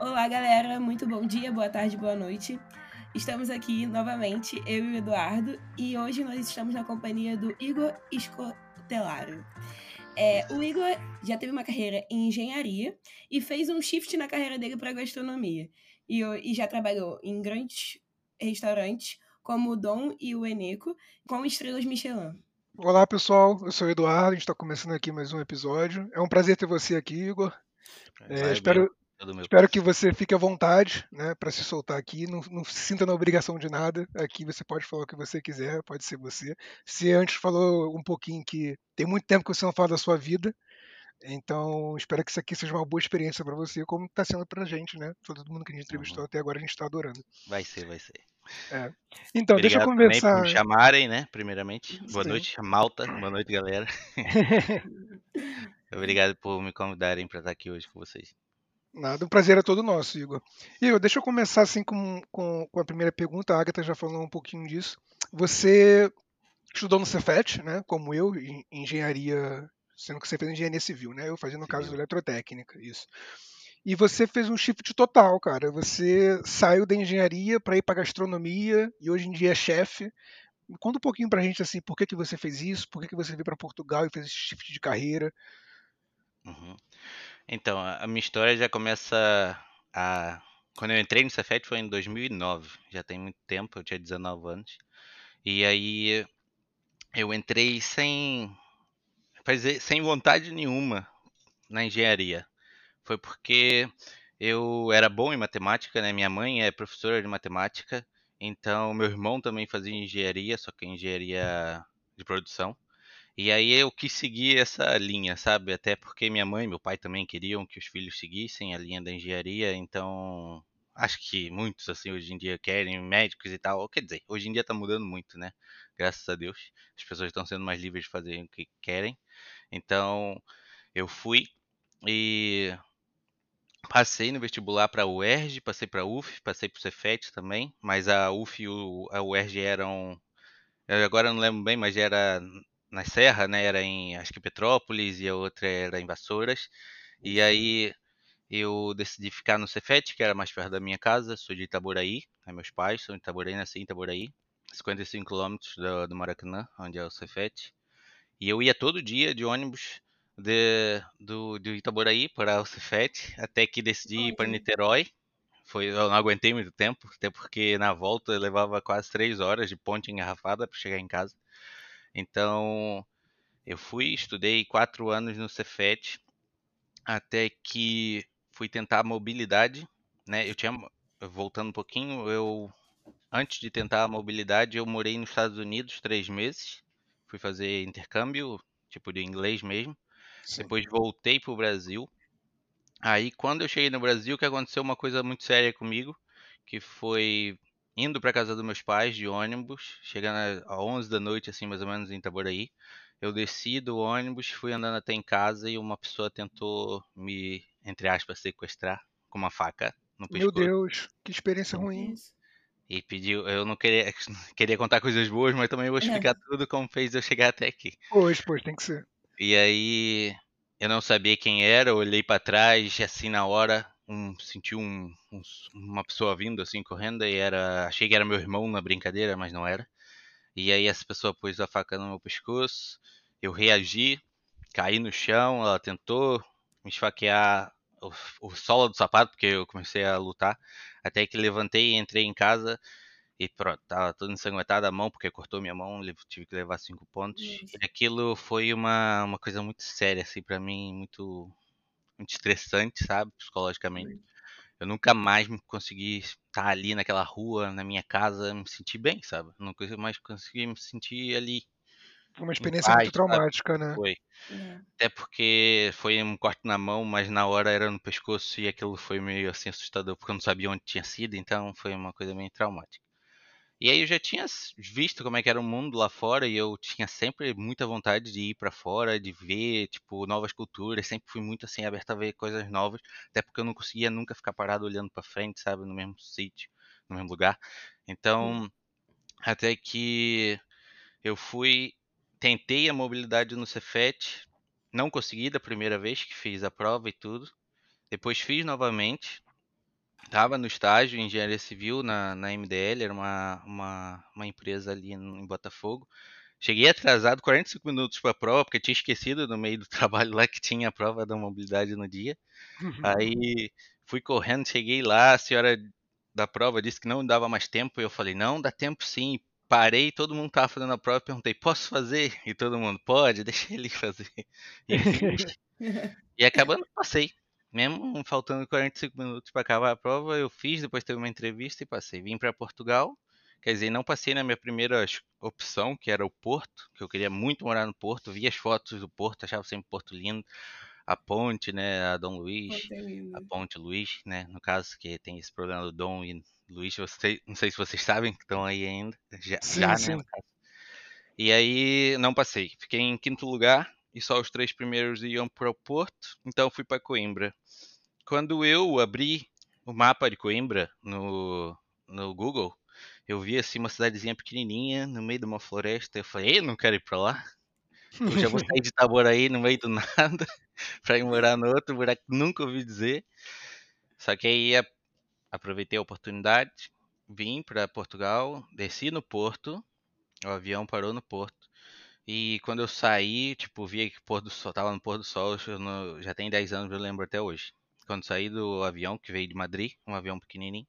Olá, galera. Muito bom dia, boa tarde, boa noite. Estamos aqui novamente, eu e o Eduardo, e hoje nós estamos na companhia do Igor Escotelaro. É, o Igor já teve uma carreira em engenharia e fez um shift na carreira dele para gastronomia. E, e já trabalhou em grandes restaurantes, como o Dom e o Eneco, com estrelas Michelin. Olá, pessoal. Eu sou o Eduardo. A gente está começando aqui mais um episódio. É um prazer ter você aqui, Igor. É, espero, espero que você fique à vontade né, para se soltar aqui. Não, não, se sinta na obrigação de nada. Aqui você pode falar o que você quiser, pode ser você. Você antes falou um pouquinho que tem muito tempo que você não fala da sua vida. Então, espero que isso aqui seja uma boa experiência para você, como está sendo para a gente, né? Todo mundo que a gente entrevistou uhum. até agora, a gente está adorando. Vai ser, vai ser. É. Então, Obrigado deixa eu conversar. por me chamarem, né? Primeiramente. Boa Sim. noite, Malta. Boa noite, galera. Obrigado por me convidarem para estar aqui hoje com vocês. Nada, um prazer é todo nosso, Igor. Igor, deixa eu começar assim com, com, com a primeira pergunta. A Agatha já falou um pouquinho disso. Você estudou no Cefet, né? Como eu, em engenharia, sendo que você fez engenharia civil, né? Eu fazia no Sim. caso eletrotécnica, isso e você fez um shift total, cara. Você saiu da engenharia para ir para gastronomia e hoje em dia é chefe. Conta um pouquinho pra gente assim, por que, que você fez isso? Por que, que você veio para Portugal e fez esse shift de carreira? Uhum. Então, a minha história já começa a quando eu entrei no Cefet foi em 2009, já tem muito tempo, eu tinha 19 anos. E aí eu entrei sem fazer sem vontade nenhuma na engenharia foi porque eu era bom em matemática, né? Minha mãe é professora de matemática, então meu irmão também fazia engenharia, só que engenharia de produção. E aí eu quis seguir essa linha, sabe? Até porque minha mãe e meu pai também queriam que os filhos seguissem a linha da engenharia, então acho que muitos assim hoje em dia querem médicos e tal. Quer dizer, hoje em dia tá mudando muito, né? Graças a Deus. As pessoas estão sendo mais livres de fazer o que querem. Então, eu fui e Passei no vestibular para a UERJ, passei para a UF, passei para o Cefet também, mas a UF e a UERJ eram. Eu agora não lembro bem, mas era na Serra, né? Era em acho que Petrópolis e a outra era em Vassouras. E aí eu decidi ficar no Cefet, que era mais perto da minha casa. Sou de Itaboraí, né, meus pais são de Itaboraí, nasci em Itaboraí, 55 quilômetros do, do Maracanã, onde é o Cefet. E eu ia todo dia de ônibus de, do, do Itaboraí para o Cefet, até que decidi ir para Niterói. Foi, eu não aguentei muito tempo, até porque na volta eu levava quase três horas de ponte engarrafada para chegar em casa. Então eu fui, estudei quatro anos no Cefet, até que fui tentar a mobilidade, né? Eu tinha, voltando um pouquinho, eu antes de tentar a mobilidade eu morei nos Estados Unidos três meses, fui fazer intercâmbio, tipo de inglês mesmo. Sim. Depois voltei pro Brasil. Aí quando eu cheguei no Brasil, que aconteceu uma coisa muito séria comigo, que foi indo para casa dos meus pais de ônibus, chegando às 11 da noite assim, mais ou menos em Itaboraí. Eu desci do ônibus, fui andando até em casa e uma pessoa tentou me, entre aspas, sequestrar com uma faca no pescoço. Meu Deus, que experiência ruim. E pediu, eu não queria, queria contar coisas boas, mas também vou explicar é. tudo como fez eu chegar até aqui. Pois, pois, tem que ser. E aí eu não sabia quem era, olhei para trás, assim na hora, um, senti um, um, uma pessoa vindo assim correndo e era, achei que era meu irmão na brincadeira, mas não era. E aí essa pessoa pôs a faca no meu pescoço, eu reagi, caí no chão, ela tentou me esfaquear o, o solo do sapato, porque eu comecei a lutar, até que levantei e entrei em casa e pronto, tava toda ensanguentada a mão, porque cortou minha mão, tive que levar cinco pontos. Isso. E aquilo foi uma, uma coisa muito séria, assim, para mim, muito, muito estressante, sabe, psicologicamente. Eu nunca mais consegui estar ali naquela rua, na minha casa, me sentir bem, sabe? Nunca mais consegui me sentir ali. Foi uma experiência paz, muito traumática, sabe? né? Foi. É. Até porque foi um corte na mão, mas na hora era no pescoço e aquilo foi meio assim assustador, porque eu não sabia onde tinha sido, então foi uma coisa meio traumática. E aí eu já tinha visto como é que era o mundo lá fora e eu tinha sempre muita vontade de ir para fora, de ver, tipo, novas culturas, sempre fui muito assim aberto a ver coisas novas, até porque eu não conseguia nunca ficar parado olhando para frente, sabe, no mesmo sítio, no mesmo lugar. Então, até que eu fui, tentei a mobilidade no Cefet, não consegui da primeira vez que fiz a prova e tudo. Depois fiz novamente, Tava no estágio em engenharia civil na, na MDL, era uma, uma, uma empresa ali em Botafogo. Cheguei atrasado 45 minutos para a prova, porque tinha esquecido no meio do trabalho lá que tinha a prova da mobilidade no dia. Aí fui correndo, cheguei lá, a senhora da prova disse que não dava mais tempo, e eu falei, não, dá tempo sim. Parei, todo mundo tava fazendo a prova, perguntei, posso fazer? E todo mundo, pode, deixa ele fazer. E, e acabando, passei. Mesmo faltando 45 minutos para acabar a prova, eu fiz, depois teve uma entrevista e passei. Vim para Portugal, quer dizer, não passei na minha primeira opção, que era o Porto, que eu queria muito morar no Porto, vi as fotos do Porto, achava sempre Porto lindo. A ponte, né, a Dom Luís, é a ponte Luís, né, no caso que tem esse problema do Dom e Luís, você, não sei se vocês sabem que estão aí ainda, já, Sim, já sim. né, no caso. E aí não passei, fiquei em quinto lugar e só os três primeiros iam para o Porto, então fui para Coimbra. Quando eu abri o mapa de Coimbra no, no Google, eu vi assim uma cidadezinha pequenininha no meio de uma floresta. Eu falei, eu não quero ir para lá. Eu já vou sair de Itaboraí no meio do nada para ir morar no outro buraco que nunca ouvi dizer. Só que aí aproveitei a oportunidade, vim para Portugal, desci no Porto, o avião parou no Porto. E quando eu saí, tipo, vi que pôr do sol, tava no pôr do sol, não- já tem 10 anos, eu lembro até hoje. Quando saí do avião, que veio de Madrid, um avião pequenininho,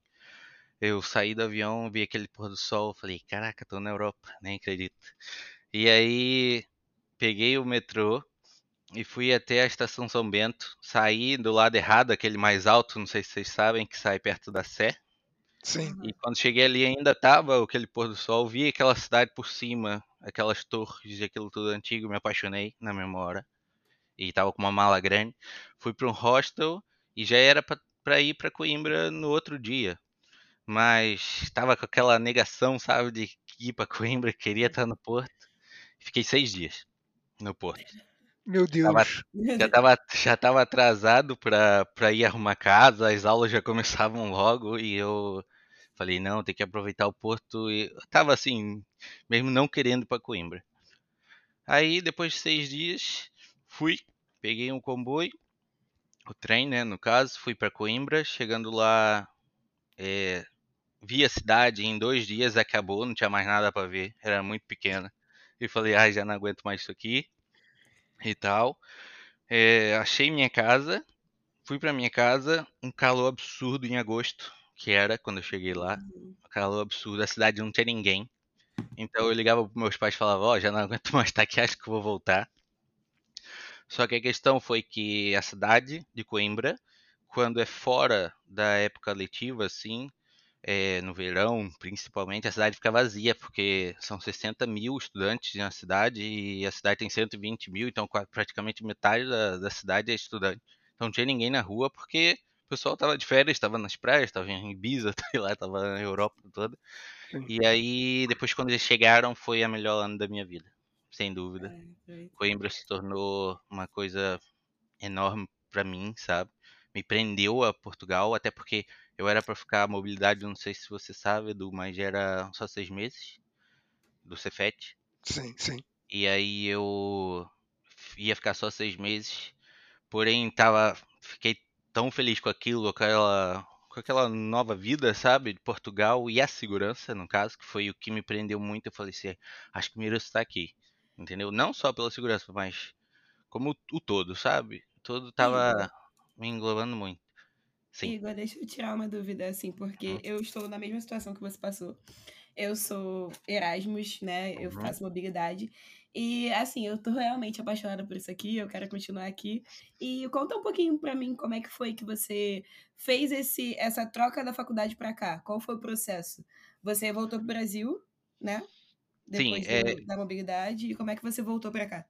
eu saí do avião, vi aquele pôr do sol, falei, caraca, tô na Europa, nem acredito. E aí peguei o metrô e fui até a estação São Bento, saí do lado errado, aquele mais alto, não sei se vocês sabem, que sai perto da Sé. Sim. E quando cheguei ali ainda tava aquele pôr do sol, vi aquela cidade por cima, aquelas torres e aquilo tudo antigo, me apaixonei na mesma hora. E tava com uma mala grande. Fui para um hostel e já era pra ir pra Coimbra no outro dia. Mas tava com aquela negação, sabe, de ir pra Coimbra, queria estar no Porto. Fiquei seis dias no Porto. Meu Deus. Já tava, já tava atrasado pra ir arrumar casa, as aulas já começavam logo e eu falei, não, tem que aproveitar o Porto. E eu tava assim, mesmo não querendo pra Coimbra. Aí, depois de seis dias, fui, peguei um comboio, o trem, né, no caso, fui pra Coimbra. Chegando lá, é, vi a cidade em dois dias, acabou, não tinha mais nada pra ver, era muito pequena. E falei, ai, já não aguento mais isso aqui e tal. É, achei minha casa, fui pra minha casa, um calor absurdo em agosto, que era quando eu cheguei lá, um calor absurdo, a cidade não tinha ninguém. Então eu ligava pros meus pais e falava, ó, já não aguento mais estar aqui, acho que vou voltar. Só que a questão foi que a cidade de Coimbra, quando é fora da época letiva, assim, é, no verão principalmente, a cidade fica vazia, porque são 60 mil estudantes na cidade e a cidade tem 120 mil, então praticamente metade da, da cidade é estudante. Então não tinha ninguém na rua porque pessoal estava de férias, estava nas praias, estava em Ibiza, sei lá, estava na Europa toda. E aí, depois quando eles chegaram, foi a melhor ano da minha vida, sem dúvida. Coimbra se tornou uma coisa enorme pra mim, sabe? Me prendeu a Portugal, até porque eu era pra ficar a mobilidade, não sei se você sabe, Edu, mas era só seis meses do Cefet. Sim, sim. E aí eu ia ficar só seis meses, porém tava, fiquei tão feliz com aquilo, com aquela, com aquela nova vida, sabe, de Portugal e a segurança, no caso, que foi o que me prendeu muito. Eu falei assim, acho que mereço estar aqui, entendeu? Não só pela segurança, mas como o, o todo, sabe? O todo tava me englobando muito. Sim. Igor, deixa eu tirar uma dúvida, assim, porque Uhum. eu estou na mesma situação que você passou. Eu sou Erasmus, né? Eu Uhum. faço mobilidade. E, assim, eu tô realmente apaixonada por isso aqui, eu quero continuar aqui. E conta um pouquinho pra mim como é que foi que você fez esse, essa troca da faculdade pra cá. Qual foi o processo? Você voltou pro Brasil, né? Sim, Depois é- do- da mobilidade. E como é que você voltou pra cá?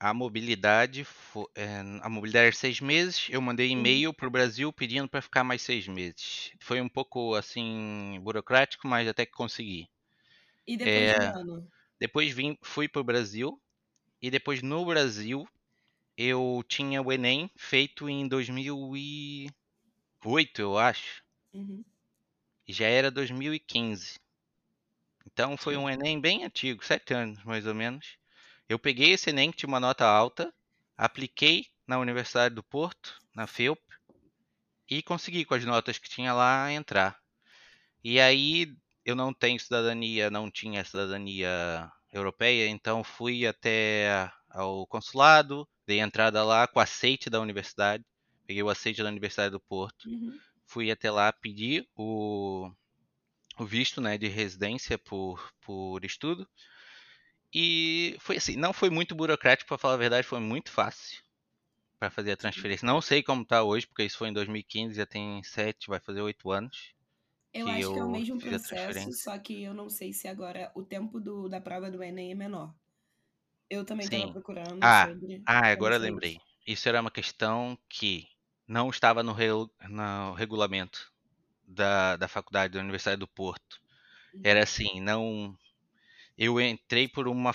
A mobilidade, fo- é, a mobilidade era seis meses. Eu mandei Uhum. e-mail pro Brasil pedindo para ficar mais seis meses. Foi um pouco assim burocrático, mas até que consegui. E depois É, de um ano? Depois vim, fui pro Brasil e depois no Brasil eu tinha o Enem feito em 2008, eu acho. Uhum. E já era 2015. Então foi um Enem bem antigo, sete anos mais ou menos. Eu peguei esse Enem que tinha uma nota alta, apliquei na Universidade do Porto, na FEUP, e consegui, com as notas que tinha lá, entrar. E aí eu não tenho cidadania, não tinha cidadania europeia, então fui até ao consulado, dei entrada lá com aceite da universidade, peguei o aceite da Universidade do Porto, Uhum. fui até lá pedir o, o visto né, de residência por, por estudo. E foi assim, não foi muito burocrático, para falar a verdade, foi muito fácil para fazer a transferência. Não sei como tá hoje, porque isso foi em 2015, já tem sete, vai fazer oito anos. Eu acho que é o mesmo processo, só que eu não sei se agora o tempo do, da prova do Enem é menor. Eu também estava procurando Ah, sobre. Ah, agora eu lembrei. isso. Era uma questão que não estava no, regu- no regulamento da, da faculdade da Universidade do Porto. Era assim, não. Eu entrei por uma,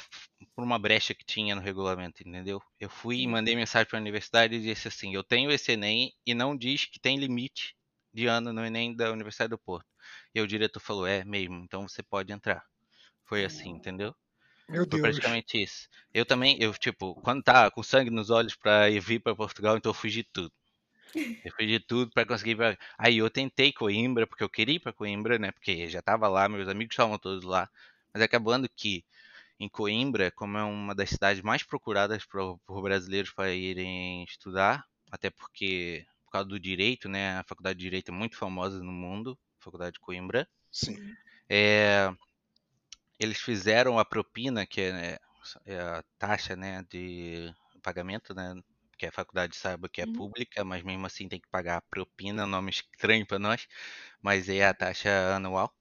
por uma brecha que tinha no regulamento, entendeu? Eu fui e mandei mensagem para a universidade e disse assim: eu tenho esse Enem e não diz que tem limite de ano no Enem da Universidade do Porto. E o diretor falou: é mesmo, então você pode entrar. Foi assim, entendeu? Meu Foi Deus. praticamente isso. Eu também, eu, tipo, quando tava com sangue nos olhos pra ir vir pra Portugal, então eu fugi de tudo. Eu fugi de tudo pra conseguir ir pra... Aí eu tentei Coimbra, porque eu queria ir pra Coimbra, né? Porque já tava lá, meus amigos estavam todos lá. Mas acabando que em Coimbra, como é uma das cidades mais procuradas por, por brasileiros para irem estudar, até porque por causa do direito, né? A faculdade de direito é muito famosa no mundo, faculdade de Coimbra. Sim. É, eles fizeram a propina, que é, né, é a taxa né, de pagamento, né? Que a faculdade saiba que é Uhum. pública, mas mesmo assim tem que pagar a propina, nome estranho para nós, mas é a taxa anual.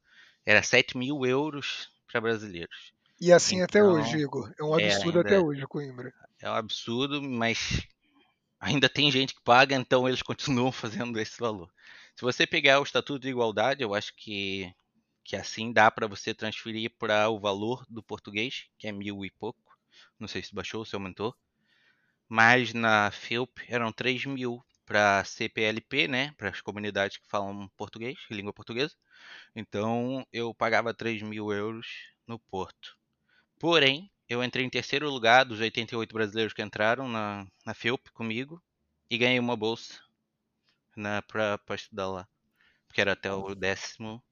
Era 7 mil euros para brasileiros. E assim até Então, hoje, Igor. É um é, absurdo ainda- até hoje, Coimbra. É um absurdo, mas ainda tem gente que paga, então eles continuam fazendo esse valor. Se você pegar o Estatuto de Igualdade, eu acho que, que assim dá para você transferir para o valor do português, que é mil e pouco. Não sei se baixou, se aumentou. Mas na FEUP eram 3 mil para CPLP, né? Para as comunidades que falam português, língua portuguesa. Então eu pagava 3 mil euros no Porto. Porém, eu entrei em terceiro lugar dos 88 brasileiros que entraram na, na comigo e ganhei uma bolsa na, pra, pra estudar lá. Porque era até o décimo.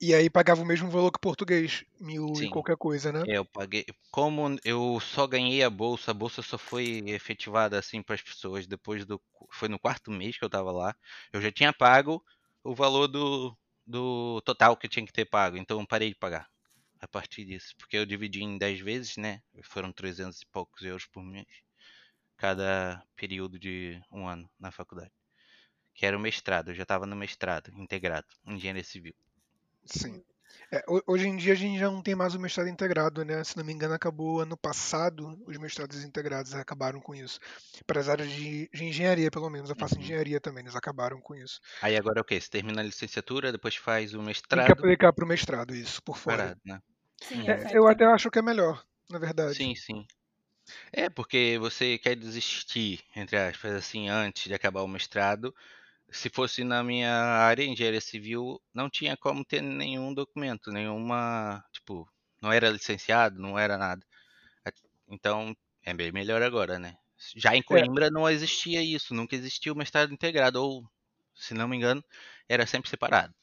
E aí pagava o mesmo valor que português, mil Sim. e qualquer coisa, né? É, eu paguei. Como eu só ganhei a bolsa, a bolsa só foi efetivada assim para as pessoas depois do. Foi no quarto mês que eu tava lá. Eu já tinha pago o valor do, do total que eu tinha que ter pago. Então eu parei de pagar a partir disso. Porque eu dividi em 10 vezes, né? Foram 300 e poucos euros por mês. Cada período de um ano na faculdade. Que era o mestrado. Eu já estava no mestrado, integrado, em engenharia civil. Sim. É, ho- hoje em dia a gente já não tem mais o mestrado integrado, né? Se não me engano, acabou ano passado, os mestrados integrados acabaram com isso. Para as áreas de, de engenharia, pelo menos. Eu faço Uhum. engenharia também, eles acabaram com isso. Aí agora é o quê? Você termina a licenciatura, depois faz o Tem que mestrado. aplicar para o mestrado, isso, por fora. Parado, né? Sim, É, eu até acho que é melhor, na verdade. Sim, sim. É, porque você quer desistir, entre aspas, assim, antes de acabar o mestrado. Se fosse na minha área, engenharia civil, não tinha como ter nenhum documento, nenhuma. Tipo, não era licenciado, não era nada. Então, é bem melhor agora, né? Já em Coimbra não existia isso, nunca existiu o mestrado integrado, ou, se não me engano, era sempre separado.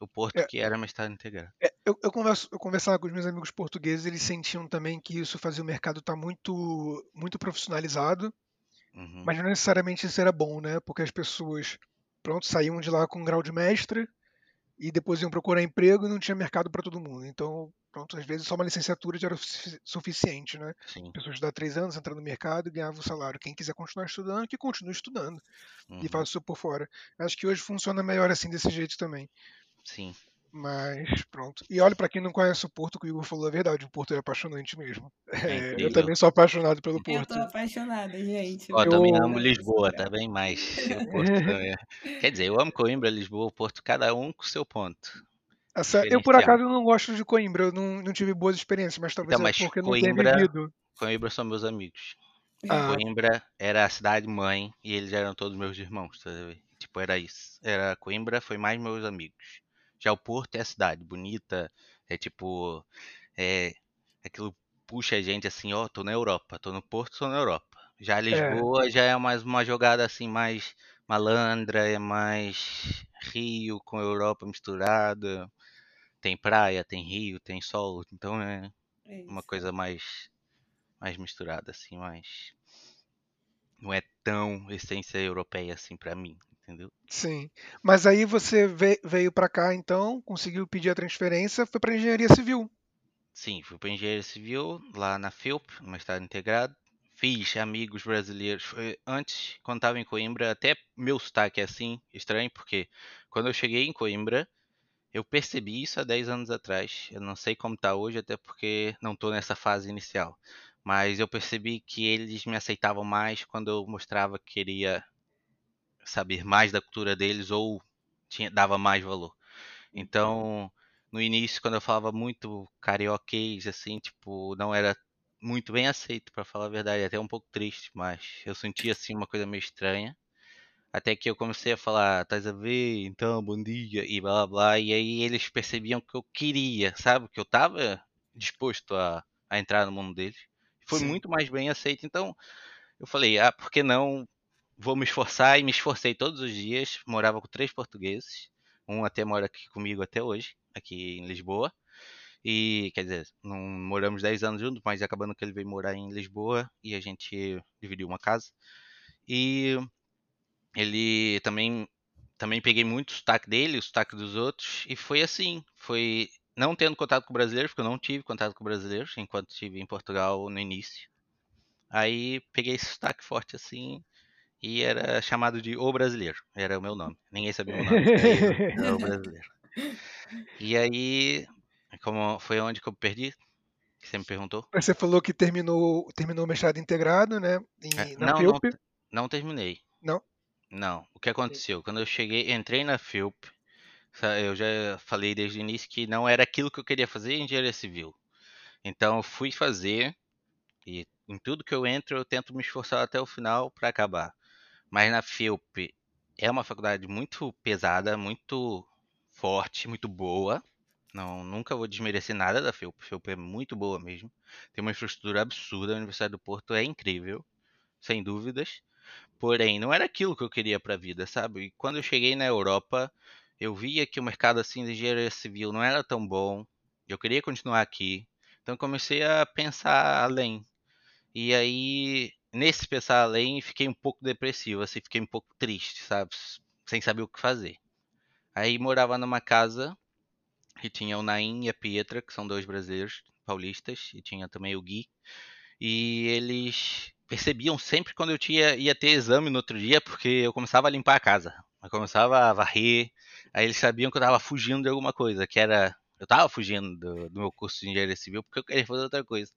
O Porto É. que era mestrado integrado. É, eu, eu, converso, eu conversava com os meus amigos portugueses, eles sentiam também que isso fazia o mercado estar muito, muito profissionalizado, Uhum. mas não necessariamente isso era bom, né? Porque as pessoas, pronto, saíam de lá com um grau de mestre e depois iam procurar emprego e não tinha mercado para todo mundo. Então, pronto, às vezes só uma licenciatura já era suficiente, né? Sim. A pessoa estudar três anos, entrar no mercado e ganhava o salário. Quem quiser continuar estudando, que continue estudando e Uhum. faça isso por fora. Acho que hoje funciona melhor assim, desse jeito também. Sim. Mas pronto. E olha, pra quem não conhece o Porto, que o Igor falou a verdade, o Porto é apaixonante mesmo. É, eu incrível. também sou apaixonado pelo Eu Porto. tô apaixonada, gente. Ó, também Eu- amo Lisboa, tá bem? Mas o Porto também. é. Quer dizer, eu amo Coimbra, Lisboa, Porto, cada um com seu ponto. Essa- eu, por acaso, não gosto de Coimbra, eu não, não tive boas experiências, mas talvez Então, é mas porque eu não Coimbra- tenha vivido. Coimbra são meus amigos. Ah, Coimbra era a cidade mãe e eles eram todos meus irmãos, tá vendo? Tipo, era isso. Era Coimbra foi mais meus amigos. Já o Porto é a cidade bonita, é tipo, é aquilo puxa a gente assim, ó, tô na Europa, tô no Porto, tô na Europa. Já Lisboa já é mais uma jogada assim mais malandra, é mais Rio com Europa misturada. Tem praia, tem rio, tem sol, então é, É uma coisa mais mais misturada assim, mais não é tão essência europeia assim pra mim, entendeu? Sim. Mas aí você ve- veio para cá, então, conseguiu pedir a transferência, foi para engenharia civil. Sim, fui para engenharia civil lá na FIUP, no estado integrado. Fiz amigos brasileiros. Foi- Antes, quando estava em Coimbra, até meu sotaque é assim, estranho, porque quando eu cheguei em Coimbra, eu percebi isso há 10 anos atrás. Eu não sei como tá hoje, até porque não estou nessa fase inicial. Mas eu percebi que eles me aceitavam mais quando eu mostrava que queria saber mais da cultura deles ou tinha, dava mais valor. Então, no início, quando eu falava muito carioquês, assim, tipo, não era muito bem aceito, pra falar a verdade, até um pouco triste, mas eu sentia, assim, uma coisa meio estranha. Até que eu comecei a falar, estás a ver, então, bom dia, e blá blá blá, e aí eles percebiam que eu queria, sabe? Que eu tava disposto a, a entrar no mundo deles. Foi Sim. muito mais bem aceito, então eu falei, ah, por que não? Vou me esforçar, e me esforcei todos os dias, morava com três portugueses, um até mora aqui comigo até hoje, aqui em Lisboa. E, quer dizer, não moramos 10 anos juntos, mas acabando que ele veio morar em Lisboa e a gente dividiu uma casa. E ele também também peguei muito o sotaque dele, o sotaque dos outros, e foi assim, foi não tendo contato com brasileiros, porque eu não tive contato com brasileiros enquanto estive em Portugal no início. Aí peguei esse sotaque forte assim e era chamado de O Brasileiro, era o meu nome. Ninguém sabia o meu nome, era o Brasileiro. E aí, como foi onde que eu perdi? Que você me perguntou? Você falou que terminou, terminou o mestrado integrado, né? Em, É, na Não, não, não terminei. Não? Não. O que aconteceu? Quando eu cheguei, entrei na FIUP, eu já falei desde o início que não era aquilo que eu queria fazer em engenharia civil. Então eu fui fazer e em tudo que eu entro eu tento me esforçar até o final para acabar. Mas na FIUP é uma faculdade muito pesada, muito forte, muito boa. Não, nunca vou desmerecer nada da FIUP. A FIUP é muito boa mesmo. Tem uma infraestrutura absurda. A Universidade do Porto é incrível, sem dúvidas. Porém, não era aquilo que eu queria para a vida, sabe? E quando eu cheguei na Europa, eu via que o mercado assim de engenharia civil não era tão bom. Eu queria continuar aqui. Então comecei a pensar além. E aí, nesse pensar além, fiquei um pouco depressivo, assim, fiquei um pouco triste, sabe? Sem saber o que fazer. Aí morava numa casa que tinha o Naim e a Pietra, que são dois brasileiros paulistas, e tinha também o Gui. E eles percebiam sempre quando eu tinha, ia ter exame no outro dia, porque eu começava a limpar a casa. Eu começava a varrer. Aí eles sabiam que eu tava fugindo de alguma coisa, que era. Eu tava fugindo do, do meu curso de engenharia civil porque eu queria fazer outra coisa.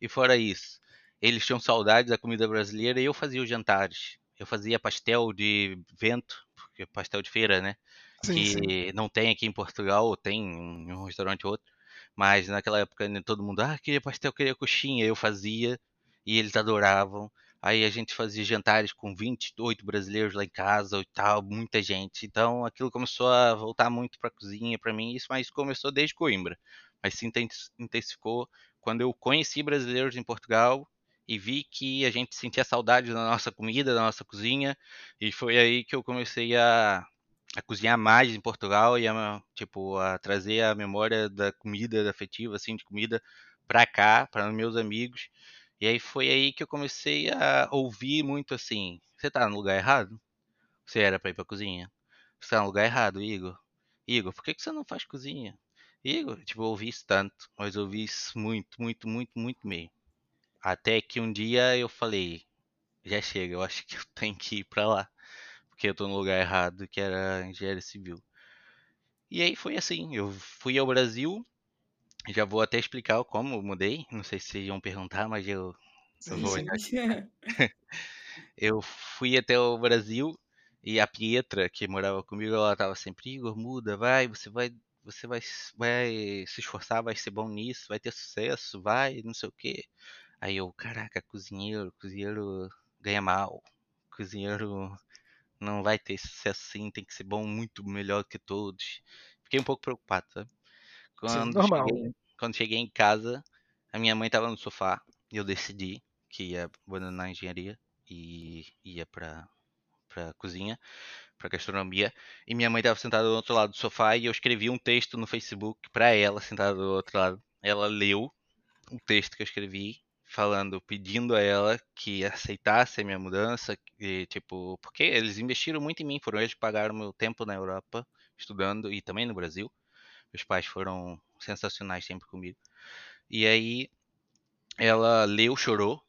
E fora isso, eles tinham saudades da comida brasileira e eu fazia os jantares. Eu fazia pastel de vento, porque pastel de feira, né? Sim, sim. que não tem aqui em Portugal, tem em um restaurante ou outro, mas naquela época né, todo mundo, ah, queria pastel, queria coxinha, eu fazia e eles adoravam. Aí a gente fazia jantares com 28 brasileiros lá em casa e tal, muita gente. Então aquilo começou a voltar muito para a cozinha para mim, isso mas começou desde Coimbra. Mas se inten- intensificou quando eu conheci brasileiros em Portugal e vi que a gente sentia saudade da nossa comida, da nossa cozinha, e foi aí que eu comecei a a cozinhar mais em Portugal e a, tipo, a trazer a memória da comida, da afetiva, assim, de comida pra cá, para meus amigos. E aí foi aí que eu comecei a ouvir muito assim, você tá no lugar errado? Você era pra ir pra cozinha? Você tá no lugar errado, Igor. Igor, por que, que você não faz cozinha? Igor, tipo, eu ouvi isso tanto, mas eu ouvi isso muito, muito, muito, muito mesmo. Até que um dia eu falei, já chega, eu acho que eu tenho que ir pra lá porque eu tô no lugar errado, que era engenharia civil. E aí foi assim, eu fui ao Brasil, já vou até explicar como eu mudei, não sei se vocês iam perguntar, mas eu, eu Sim, vou sim. Eu fui até o Brasil e a Pietra, que morava comigo, ela tava sempre, Igor, muda, vai, você vai, você vai, vai se esforçar, vai ser bom nisso, vai ter sucesso, vai, não sei o quê. Aí eu, caraca, cozinheiro, cozinheiro ganha mal, cozinheiro não vai ter sucesso assim, tem que ser bom muito melhor que todos. Fiquei um pouco preocupado, sabe? Sim, Quando normal. cheguei, quando cheguei em casa, a minha mãe tava no sofá e eu decidi que ia abandonar a engenharia e ia pra, para cozinha, para gastronomia, e minha mãe estava sentada do outro lado do sofá e eu escrevi um texto no Facebook para ela, sentada do outro lado. Ela leu o texto que eu escrevi falando, pedindo a ela que aceitasse a minha mudança, e, tipo, porque eles investiram muito em mim, foram eles que pagaram meu tempo na Europa estudando e também no Brasil. Meus pais foram sensacionais sempre comigo. E aí ela leu, chorou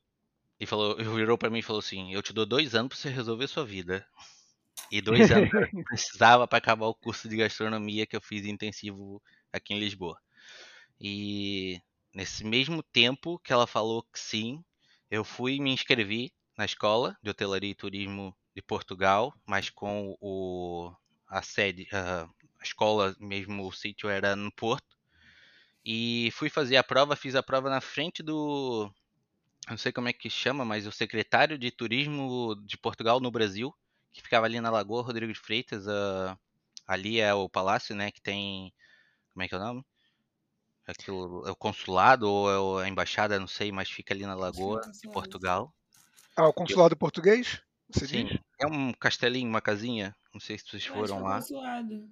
e falou, virou para mim e falou assim: "Eu te dou dois anos para você resolver sua vida." E dois anos precisava para acabar o curso de gastronomia que eu fiz intensivo aqui em Lisboa. E nesse mesmo tempo que ela falou que sim, eu fui me inscrevi na escola de hotelaria e turismo de Portugal, mas com o a sede, a, a escola mesmo, o sítio era no Porto. E fui fazer a prova, fiz a prova na frente do não sei como é que chama, mas o secretário de turismo de Portugal no Brasil, que ficava ali na Lagoa Rodrigo de Freitas, uh, ali é o palácio, né, que tem como é que é o nome? Aquilo é o consulado ou é a embaixada, não sei, mas fica ali na Lagoa de Portugal. Ah, o consulado eu... português? Você Sim, diz? é um castelinho, uma casinha. Não sei se vocês foram lá. Consulado.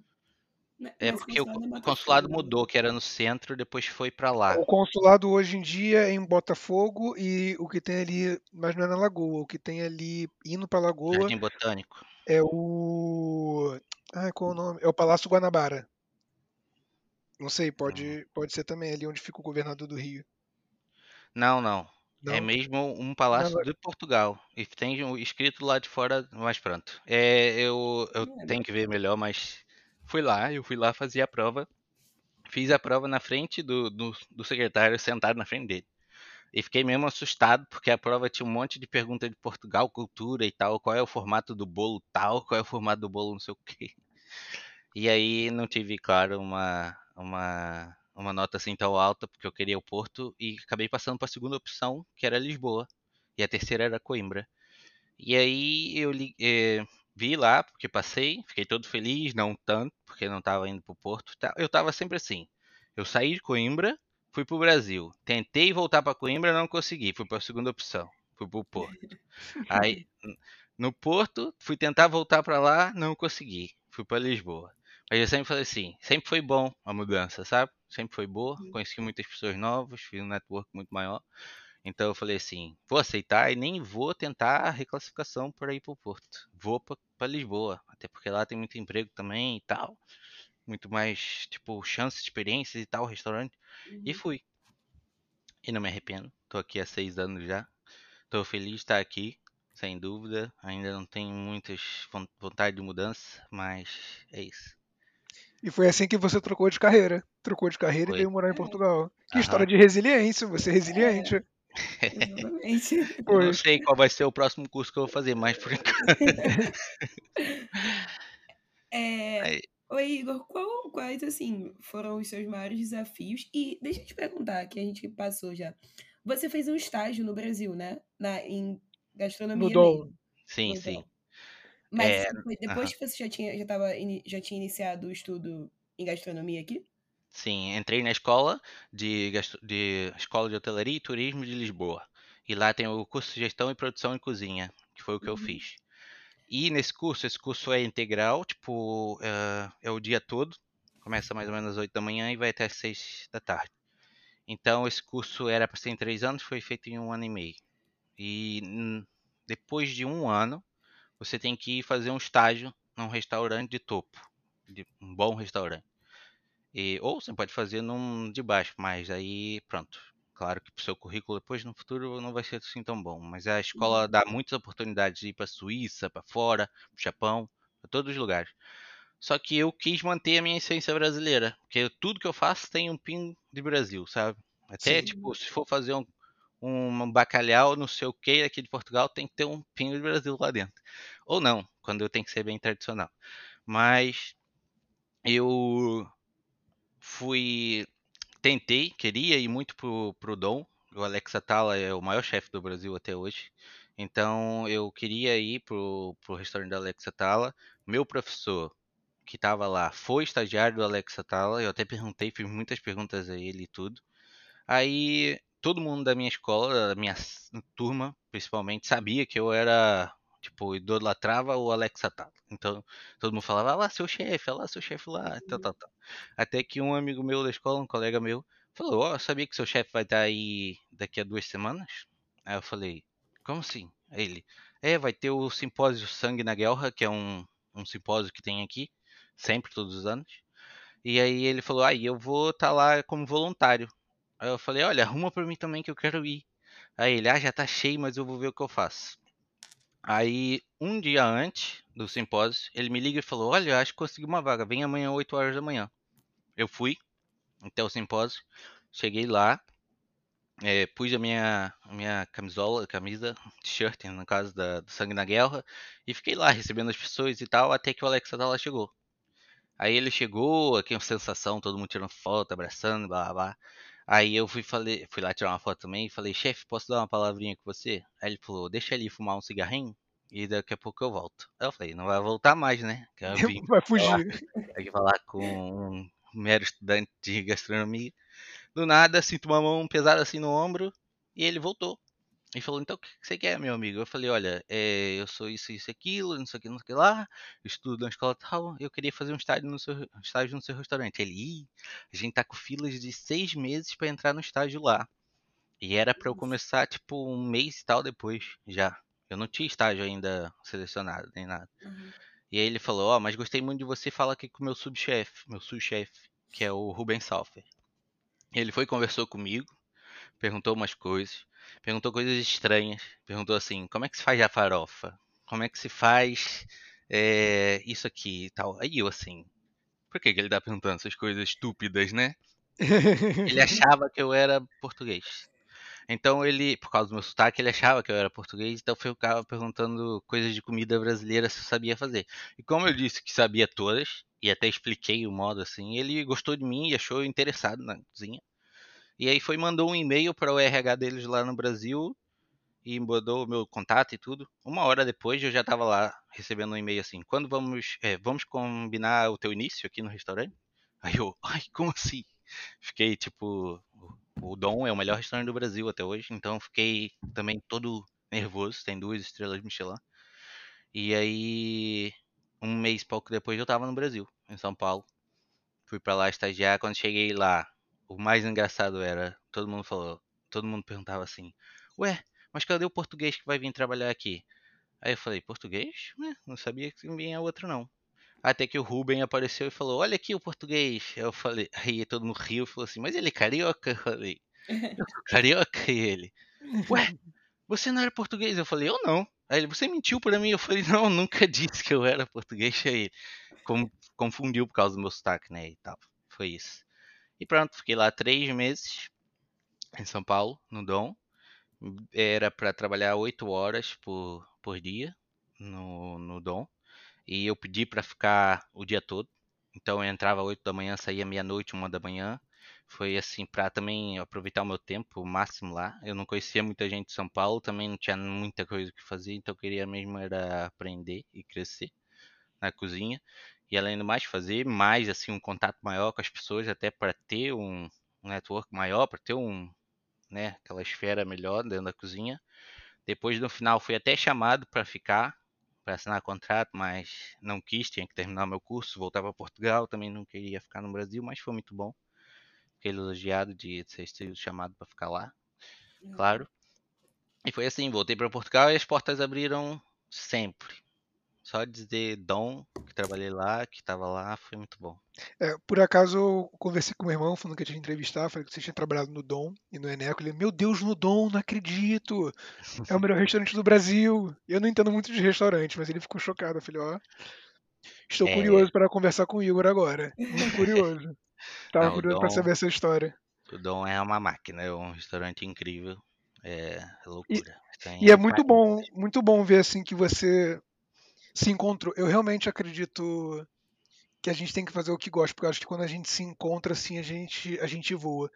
É porque o consulado mudou, que era no centro, depois foi para lá. O consulado hoje em dia é em Botafogo e o que tem ali, mas não é na Lagoa, o que tem ali indo para Lagoa. Jardim Botânico. É o. Ah, qual é o nome? É o Palácio Guanabara. Não sei, pode, hum. pode ser também ali onde fica o governador do Rio. Não, não. É não. É mesmo um palácio não, de Portugal. E tem escrito lá de fora, mas pronto. É, eu eu é, tenho que ver melhor, mas fui lá, eu fui lá fazer a prova. Fiz a prova na frente do, do, do secretário, sentado na frente dele. E fiquei mesmo assustado, porque a prova tinha um monte de perguntas de Portugal, cultura e tal. Qual é o formato do bolo tal, qual é o formato do bolo não sei o quê. E aí não tive, claro, uma, uma, uma nota assim tão alta, porque eu queria o Porto, e acabei passando para a segunda opção, que era Lisboa. E a terceira era Coimbra. E aí eu eh, vi lá, porque passei, fiquei todo feliz, não tanto, porque não estava indo para o Porto. Eu estava sempre assim. Eu saí de Coimbra, fui para o Brasil. Tentei voltar para Coimbra, não consegui. Fui para a segunda opção, fui para o Porto. Aí, no Porto, fui tentar voltar para lá, não consegui. Fui para Lisboa. Mas eu sempre falei assim, sempre foi bom a mudança, sabe? Sempre foi boa, conheci muitas pessoas novas, fiz um network muito maior. Então eu falei assim, vou aceitar e nem vou tentar a reclassificação para ir para o Porto. Vou para Lisboa, até porque lá tem muito emprego também e tal. Muito mais, tipo, chances, experiências e tal, restaurante. Uhum. E fui. E não me arrependo. Tô aqui há seis anos já. Tô feliz de estar aqui, sem dúvida. Ainda não tenho muitas vontade de mudança, mas é isso. E foi assim que você trocou de carreira. Trocou de carreira foi. e veio morar em Portugal. Que Aham. história de resiliência, você é resiliente. É. Exatamente. Eu não sei qual vai ser o próximo curso que eu vou fazer, mas por enquanto. é... Oi, Igor, qual, quais assim foram os seus maiores desafios? E deixa eu te perguntar, que a gente passou já. Você fez um estágio no Brasil, né? Na, em gastronomia. Mudou. Sim, sim. Mas é, depois uh -huh. que você já tinha, já, tava, já tinha iniciado o estudo em gastronomia aqui? Sim, entrei na escola de, de escola de hotelaria e turismo de Lisboa. E lá tem o curso de gestão e produção em cozinha, que foi o que uhum. eu fiz. E nesse curso, esse curso é integral, tipo, uh, é o dia todo. Começa mais ou menos às 8 da manhã e vai até às 6 da tarde. Então, esse curso era para ser em 3 anos, foi feito em um ano e meio. E depois de um ano, você tem que ir fazer um estágio num restaurante de topo, de um bom restaurante. E, ou você pode fazer num de baixo, mas aí pronto. Claro que para o seu currículo depois no futuro não vai ser assim tão bom. Mas a escola dá uhum. muitas oportunidades de ir para a Suíça, para fora, para o Japão, para todos os lugares. Só que eu quis manter a minha essência brasileira, porque tudo que eu faço tem um pin de Brasil, sabe? Até Sim. tipo, se for fazer um, um bacalhau, não sei o que, aqui de Portugal, tem que ter um pingo de Brasil lá dentro. Ou não, quando tenho que ser bem tradicional. Mas eu fui. Tentei, queria ir muito pro, pro Dom. O Alex Atala é o maior chefe do Brasil até hoje. Então eu queria ir pro, pro restaurante do Alex Atala. Meu professor, que estava lá, foi estagiário do Alex Atala. Eu até perguntei, fiz muitas perguntas a ele e tudo. Aí todo mundo da minha escola, da minha turma, principalmente, sabia que eu era Tipo, idolatrava o Alex Atala. Então, todo mundo falava, ah lá, seu chefe, ah lá, seu chefe lá, tal, tal, tal. Até que um amigo meu da escola, um colega meu, falou, ó, oh, sabia que seu chefe vai estar aí daqui a duas semanas? Aí eu falei, como assim? Aí ele, é, vai ter o simpósio Sangue na Guerra, que é um, um simpósio que tem aqui, sempre, todos os anos. E aí ele falou, aí ah, eu vou estar tá lá como voluntário. Aí eu falei, olha, arruma pra mim também que eu quero ir. Aí ele, ah, já tá cheio, mas eu vou ver o que eu faço. Aí, um dia antes do simpósio, ele me liga e falou, olha, acho que consegui uma vaga, vem amanhã 8 horas da manhã. Eu fui até o simpósio, cheguei lá, é, pus a minha, a minha camisola, camisa, t-shirt, no caso da, do Sangue na Guerra, e fiquei lá recebendo as pessoas e tal, até que o Alex Atala chegou. Aí ele chegou, aqui uma sensação, todo mundo tirando foto, abraçando, blá blá blá. Aí eu fui, falei, fui lá tirar uma foto também e falei, chefe, posso dar uma palavrinha com você? Aí ele falou, deixa ali fumar um cigarrinho e daqui a pouco eu volto. Aí eu falei, não vai voltar mais, né? vai fugir. Tem que falar com um mero estudante de gastronomia. Do nada, sinto uma mão pesada assim no ombro e ele voltou. E falou, então o que você quer, meu amigo? Eu falei, olha, é, eu sou isso, isso, aquilo, não sei o que, não sei o que lá, estudo na escola tal, eu queria fazer um estágio no seu, estágio no seu restaurante. Ele, a gente tá com filas de seis meses para entrar no estágio lá. E era para eu começar, tipo, um mês e tal depois, já. Eu não tinha estágio ainda selecionado, nem nada. Uhum. E aí ele falou, ó, oh, mas gostei muito de você, fala aqui com o meu subchefe, meu subchefe, que é o Ruben Salfer. Ele foi e conversou comigo, perguntou umas coisas, perguntou coisas estranhas, perguntou assim, como é que se faz a farofa? Como é que se faz é, isso aqui e tal? Aí eu assim, por que, que ele tá perguntando essas coisas estúpidas, né? ele achava que eu era português. Então ele, por causa do meu sotaque, ele achava que eu era português, então eu ficava perguntando coisas de comida brasileira se eu sabia fazer. E como eu disse que sabia todas, e até expliquei o modo assim, ele gostou de mim e achou interessado na cozinha. E aí foi mandou um e-mail para o RH deles lá no Brasil e mandou o meu contato e tudo. Uma hora depois eu já estava lá recebendo um e-mail assim: quando vamos, é, vamos combinar o teu início aqui no restaurante? Aí eu, ai, como assim? Fiquei tipo, o Dom é o melhor restaurante do Brasil até hoje, então fiquei também todo nervoso. Tem duas estrelas Michelin. E aí, um mês pouco depois eu estava no Brasil, em São Paulo. Fui para lá estagiar. Quando cheguei lá, o mais engraçado era, todo mundo falou, todo mundo perguntava assim, ué, mas cadê o português que vai vir trabalhar aqui? Aí eu falei, português? não sabia que vinha outro não. Até que o Ruben apareceu e falou, olha aqui o português. Eu falei, aí todo mundo riu e falou assim, mas ele é carioca? Eu falei, eu sou carioca e ele, ué, você não era português? Eu falei, eu não. Aí ele, você mentiu para mim? Eu falei, não, nunca disse que eu era português. Aí ele confundiu por causa do meu sotaque, né, e tal. Foi isso. E pronto, fiquei lá três meses em São Paulo, no Dom. Era para trabalhar oito horas por, por dia no, no Dom. E eu pedi para ficar o dia todo. Então eu entrava oito da manhã, saía meia-noite, uma da manhã. Foi assim para também aproveitar o meu tempo máximo lá. Eu não conhecia muita gente de São Paulo, também não tinha muita coisa que fazer, então eu queria mesmo era aprender e crescer na cozinha e além do mais fazer mais assim um contato maior com as pessoas até para ter um, network maior para ter um né aquela esfera melhor dentro da cozinha. Depois no final fui até chamado para ficar para assinar contrato mas não quis tinha que terminar meu curso voltar para Portugal também não queria ficar no Brasil mas foi muito bom. Fiquei elogiado de ser sido chamado para ficar lá claro. E foi assim voltei para Portugal e as portas abriram sempre só dizer Dom, que trabalhei lá, que estava lá, foi muito bom. É, por acaso eu conversei com o meu irmão, falando que eu tinha entrevistar, falei que você tinha trabalhado no Dom e no Eneco. Ele, meu Deus, no Dom, não acredito! É o melhor restaurante do Brasil. Eu não entendo muito de restaurante, mas ele ficou chocado. Eu falei, ó, estou é... curioso para conversar com o Igor agora. Muito curioso. Tava não, curioso Dom... para saber essa história. O Dom é uma máquina, é um restaurante incrível. É loucura. E, e é muito bom, muito bom ver assim que você se encontrou. Eu realmente acredito que a gente tem que fazer o que gosta, porque eu acho que quando a gente se encontra assim, a gente, a gente voa.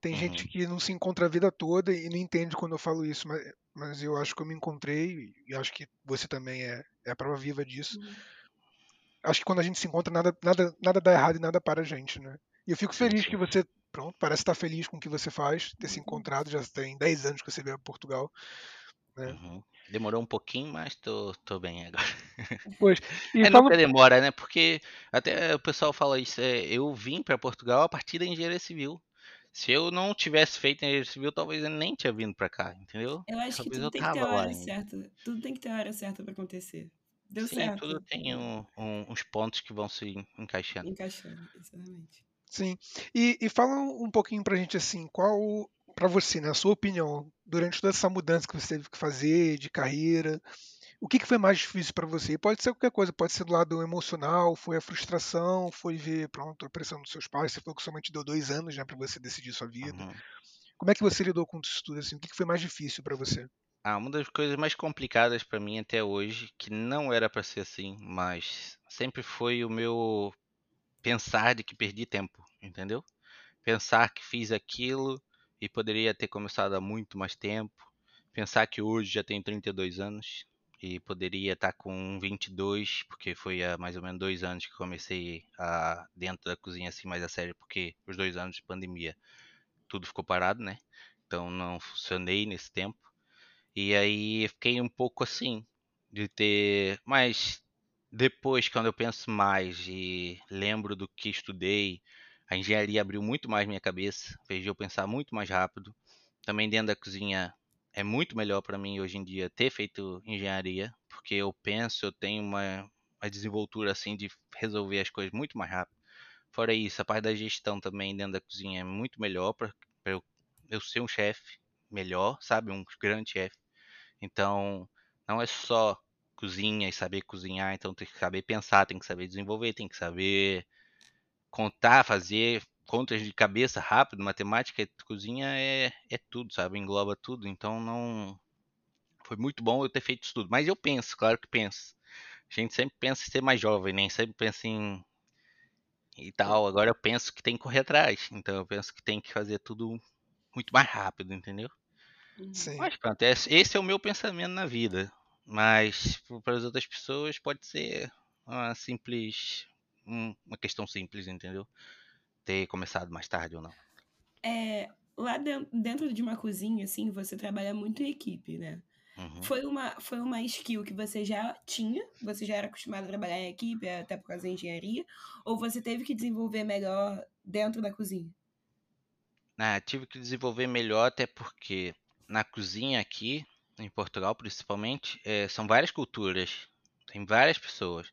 Tem uhum. gente que não se encontra a vida toda e não entende quando eu falo isso, mas, mas eu acho que eu me encontrei e acho que você também é, é a prova viva disso. Uhum. Acho que quando a gente se encontra, nada, nada, nada dá errado e nada para a gente, né? E eu fico feliz que você, pronto, parece estar feliz com o que você faz, ter se uhum. encontrado, já tem 10 anos que você veio a Portugal, né? Uhum. Demorou um pouquinho, mas tô, tô bem agora. Pois. E É fala, nunca demora, né? Porque até o pessoal fala isso. é, eu vim para Portugal a partir da engenharia civil. Se eu não tivesse feito engenharia civil, talvez eu nem tinha vindo para cá, entendeu? Eu acho que Talvez tudo eu tem que ter a tava lá hora ainda. certa. Tudo tem que ter a hora certa pra acontecer. Deu Sim, certo. tudo tem um- um- uns pontos que vão se encaixando. Encaixando, exatamente. sim. E, e fala um pouquinho pra gente assim, qual, pra você, na sua opinião, durante toda essa mudança que você teve que fazer de carreira, o que, que foi mais difícil pra você? Pode ser qualquer coisa, pode ser do lado emocional, foi a frustração, foi ver, pronto, a pressão dos seus pais, você falou que somente deu dois anos, né, pra você decidir sua vida. Uhum. Como é que você lidou com isso tudo, assim? O que, que foi mais difícil pra você? Ah, uma das coisas mais complicadas para mim até hoje, que não era para ser assim, mas sempre foi o meu pensar de que perdi tempo, entendeu? Pensar que fiz aquilo e poderia ter começado há muito mais tempo. Pensar que hoje já tenho 32 anos e poderia estar com 22, porque foi há mais ou menos dois anos que comecei a dentro da cozinha assim mais a sério, porque os dois anos de pandemia tudo ficou parado, né? Então não funcionei nesse tempo. E aí fiquei um pouco assim, de ter. Mas depois, quando eu penso mais e lembro do que estudei, a engenharia abriu muito mais minha cabeça, fez eu pensar muito mais rápido. Também dentro da cozinha é muito melhor para mim hoje em dia ter feito engenharia, porque eu penso, eu tenho uma, uma desenvoltura assim de resolver as coisas muito mais rápido. Fora isso, a parte da gestão também dentro da cozinha é muito melhor para eu, eu ser um chefe melhor, sabe? Um grande chefe. Então, não é só cozinha e saber cozinhar, então tem que saber pensar, tem que saber desenvolver, tem que saber contar, fazer contas de cabeça rápido, matemática, e cozinha é, é tudo, sabe? Engloba tudo, então não foi muito bom eu ter feito isso tudo. Mas eu penso, claro que penso. A gente sempre pensa em ser mais jovem, nem sempre pensa em e tal. Agora eu penso que tem que correr atrás. Então eu penso que tem que fazer tudo muito mais rápido, entendeu? Uhum. Sim. Mas pronto, esse é o meu pensamento na vida. Mas para as outras pessoas pode ser uma simples. um- uma questão simples, entendeu? Ter começado mais tarde ou não. É, lá den- dentro de uma cozinha, assim, você trabalha muito em equipe, né? Uhum. Foi uma, foi uma skill que você já tinha? Você já era acostumado a trabalhar em equipe, até por causa da engenharia? Ou você teve que desenvolver melhor dentro da cozinha? Ah, tive que desenvolver melhor, até porque na cozinha aqui, em Portugal principalmente, eh, são várias culturas. Tem várias pessoas.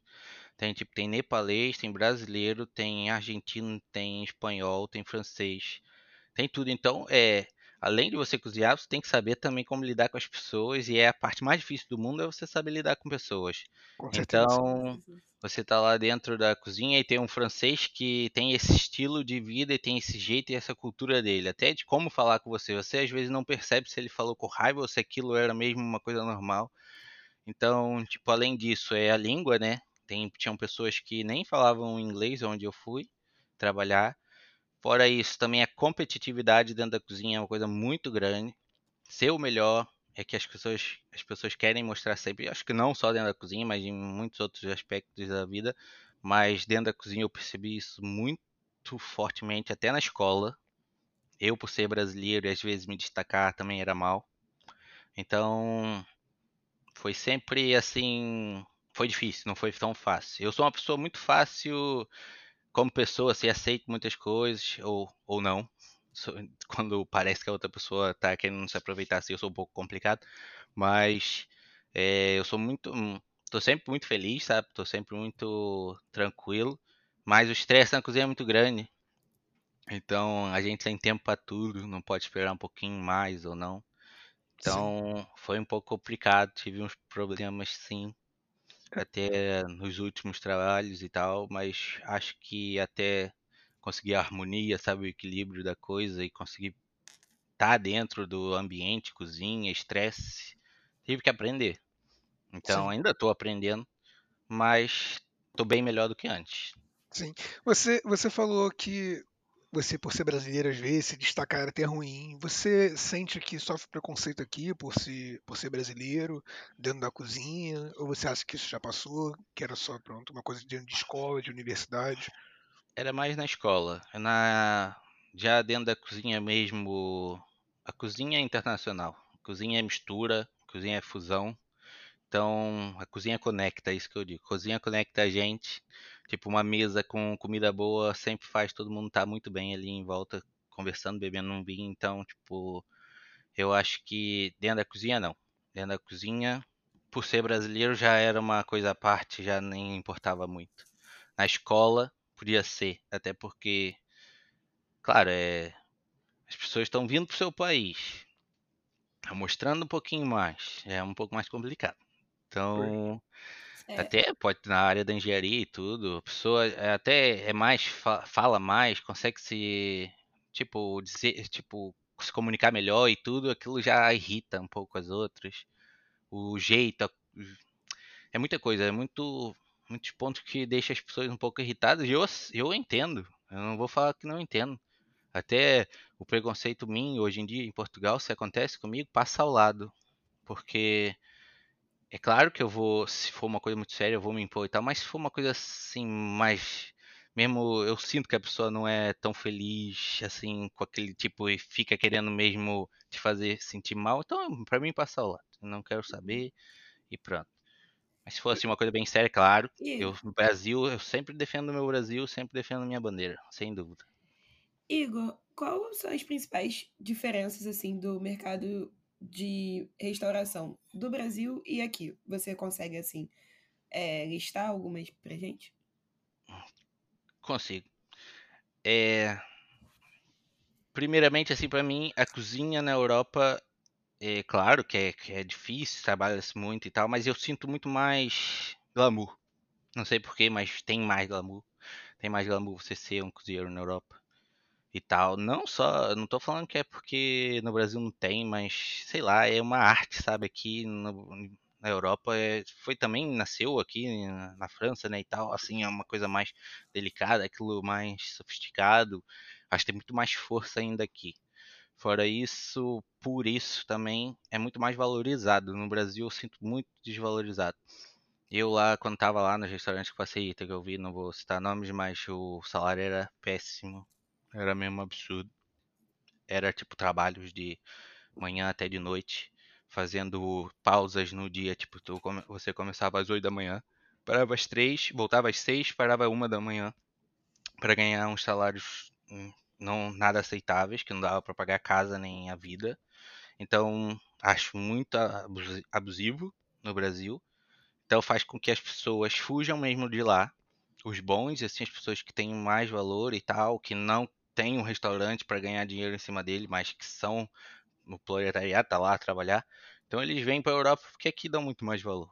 Tem tipo, tem nepalês, tem brasileiro, tem argentino, tem espanhol, tem francês. Tem tudo. Então, é, além de você cozinhar, você tem que saber também como lidar com as pessoas. E é a parte mais difícil do mundo é você saber lidar com pessoas. Com. Então, você tá lá dentro da cozinha e tem um francês que tem esse estilo de vida e tem esse jeito e essa cultura dele, até de como falar com você. Você às vezes não percebe se ele falou com raiva ou se aquilo era mesmo uma coisa normal. Então, tipo, além disso, é a língua, né? Tem, tinham pessoas que nem falavam inglês onde eu fui trabalhar. Fora isso, também a competitividade dentro da cozinha é uma coisa muito grande. Ser o melhor é que as pessoas, as pessoas querem mostrar sempre. Acho que não só dentro da cozinha, mas em muitos outros aspectos da vida. Mas dentro da cozinha eu percebi isso muito fortemente, até na escola. Eu, por ser brasileiro e às vezes me destacar, também era mal. Então, foi sempre assim. Foi difícil, não foi tão fácil. Eu sou uma pessoa muito fácil como pessoa, assim, aceito muitas coisas, ou, ou não. Quando parece que a outra pessoa tá querendo se aproveitar assim, eu sou um pouco complicado. Mas é, eu sou muito. hum, Tô sempre muito feliz, sabe? Tô sempre muito tranquilo. Mas o estresse na cozinha é muito grande. Então a gente tem tempo para tudo, não pode esperar um pouquinho mais ou não. Sim. Então foi um pouco complicado, tive uns problemas sim, até nos últimos trabalhos e tal, mas acho que até conseguir a harmonia, sabe, o equilíbrio da coisa e conseguir estar dentro do ambiente, cozinha, estresse, tive que aprender. Então Sim. ainda estou aprendendo, mas estou bem melhor do que antes. Sim. Você, você falou que você, por ser brasileiro, às vezes se destacar até ruim. Você sente que sofre preconceito aqui por ser, por ser brasileiro, dentro da cozinha? Ou você acha que isso já passou, que era só pronto, uma coisa dentro de escola, de universidade? Era mais na escola, na já dentro da cozinha mesmo, a cozinha é internacional, a cozinha é mistura, a cozinha é fusão. Então, a cozinha conecta, é isso que eu digo. Cozinha conecta a gente. Tipo, uma mesa com comida boa sempre faz todo mundo estar tá muito bem ali em volta, conversando, bebendo um vinho. Então, tipo, eu acho que dentro da cozinha, não. Dentro da cozinha, por ser brasileiro, já era uma coisa à parte, já nem importava muito. Na escola, podia ser, até porque, claro, é, as pessoas estão vindo para o seu país, tá mostrando um pouquinho mais, é um pouco mais complicado. Então, é. até pode na área da engenharia e tudo, a pessoa é, até é mais fala mais, consegue se tipo dizer, tipo se comunicar melhor e tudo, aquilo já irrita um pouco as outras. O jeito é muita coisa, é muito muitos pontos que deixa as pessoas um pouco irritadas. Eu eu entendo. Eu não vou falar que não entendo. Até o preconceito mim hoje em dia em Portugal, se acontece comigo, passa ao lado. Porque é claro que eu vou, se for uma coisa muito séria, eu vou me impor e tal, mas se for uma coisa assim, mais. Mesmo eu sinto que a pessoa não é tão feliz, assim, com aquele tipo, e fica querendo mesmo te fazer sentir mal, então pra mim passa ao lado. Não quero saber e pronto. Mas se for assim, uma coisa bem séria, claro, eu no Brasil, eu sempre defendo o meu Brasil, sempre defendo a minha bandeira, sem dúvida. Igor, quais são as principais diferenças assim do mercado de restauração do Brasil e aqui? Você consegue, assim, é, listar algumas pra gente? Consigo. É... Primeiramente, assim, para mim, a cozinha na Europa, é claro que é, que é difícil, trabalha-se muito e tal, mas eu sinto muito mais glamour. Não sei porquê, mas tem mais glamour. Tem mais glamour você ser um cozinheiro na Europa e tal. Não só, não tô falando que é porque no Brasil não tem, mas sei lá, é uma arte, sabe? Aqui no, na Europa é, foi também nasceu aqui na, na, França, né? E tal, assim é uma coisa mais delicada, aquilo mais sofisticado. Acho que tem muito mais força ainda aqui. Fora isso, por isso também é muito mais valorizado. No Brasil eu sinto muito desvalorizado. Eu lá, quando tava lá nos restaurantes que passei, que eu vi, não vou citar nomes, mas o salário era péssimo era mesmo absurdo. Era tipo trabalhos de manhã até de noite, fazendo pausas no dia, tipo, tu, você começava às 8 da manhã, parava às 3, voltava às 6, parava às 1 da manhã, para ganhar uns salários hum, não nada aceitáveis, que não dava para pagar a casa nem a vida. Então, acho muito abusivo no Brasil. Então faz com que as pessoas fujam mesmo de lá. Os bons, assim, as pessoas que têm mais valor e tal, que não tem um restaurante para ganhar dinheiro em cima dele, mas que são no proletariado, tá lá a trabalhar. Então eles vêm para a Europa porque aqui dão muito mais valor.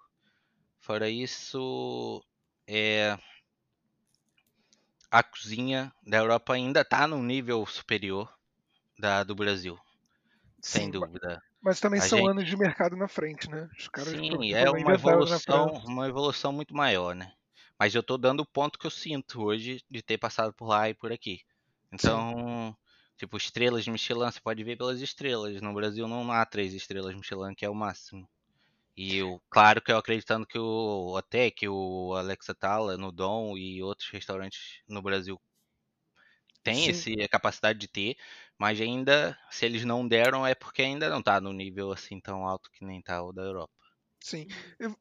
Fora isso, é... a cozinha da Europa ainda está num nível superior da do Brasil, Sim, sem dúvida. Mas também a são gente... anos de mercado na frente, né? Sim, é uma evolução, uma evolução muito maior, né? Mas eu estou dando o ponto que eu sinto hoje de ter passado por lá e por aqui. Então, tipo, estrelas de Michelin, você pode ver pelas estrelas. No Brasil não há três estrelas Michelin, que é o máximo. E eu, claro que eu acreditando que o até que o Alexa Tala, no Dom e outros restaurantes no Brasil tem esse, a capacidade de ter, mas ainda, se eles não deram, é porque ainda não está no nível assim tão alto que nem tá o da Europa. Sim.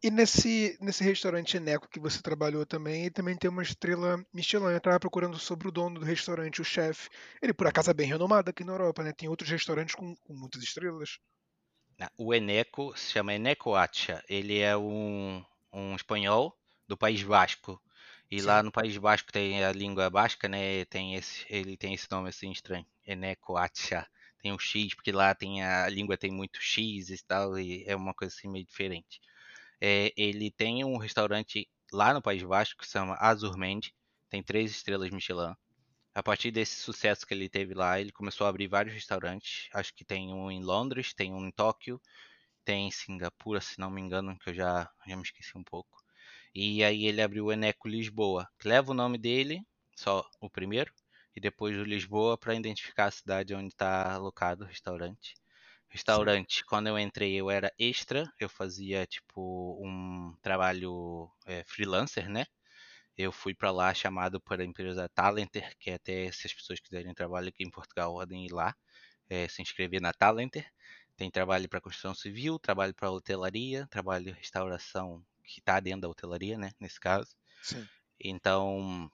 E nesse, nesse restaurante Eneco que você trabalhou também, também tem uma estrela Michelin. Eu estava procurando sobre o dono do restaurante, o chefe. Ele, por acaso, é bem renomado aqui na Europa, né? Tem outros restaurantes com, com muitas estrelas. O Eneco se chama Eneco Acha. Ele é um, um espanhol do País Basco. E Sim. lá no País Basco tem a língua basca, né? Tem esse, ele tem esse nome assim estranho. Eneco Acha tem o X, porque lá tem a, a língua tem muito X e tal, e é uma coisa assim meio diferente. É, ele tem um restaurante lá no País Vasco que se chama Azurmend, tem três estrelas Michelin. A partir desse sucesso que ele teve lá, ele começou a abrir vários restaurantes. Acho que tem um em Londres, tem um em Tóquio, tem em Singapura, se não me engano, que eu já, já me esqueci um pouco. E aí ele abriu o Eneco Lisboa, que leva o nome dele, só o primeiro, e depois o Lisboa para identificar a cidade onde está alocado o restaurante. Restaurante, Sim. quando eu entrei, eu era extra, eu fazia tipo um trabalho é, freelancer, né? Eu fui para lá chamado para a empresa Talenter, que é até se as pessoas quiserem trabalho aqui em Portugal podem ir lá, é, se inscrever na Talenter. Tem trabalho para construção civil, trabalho para hotelaria, trabalho de restauração que está dentro da hotelaria, né? Nesse caso. Sim. Então,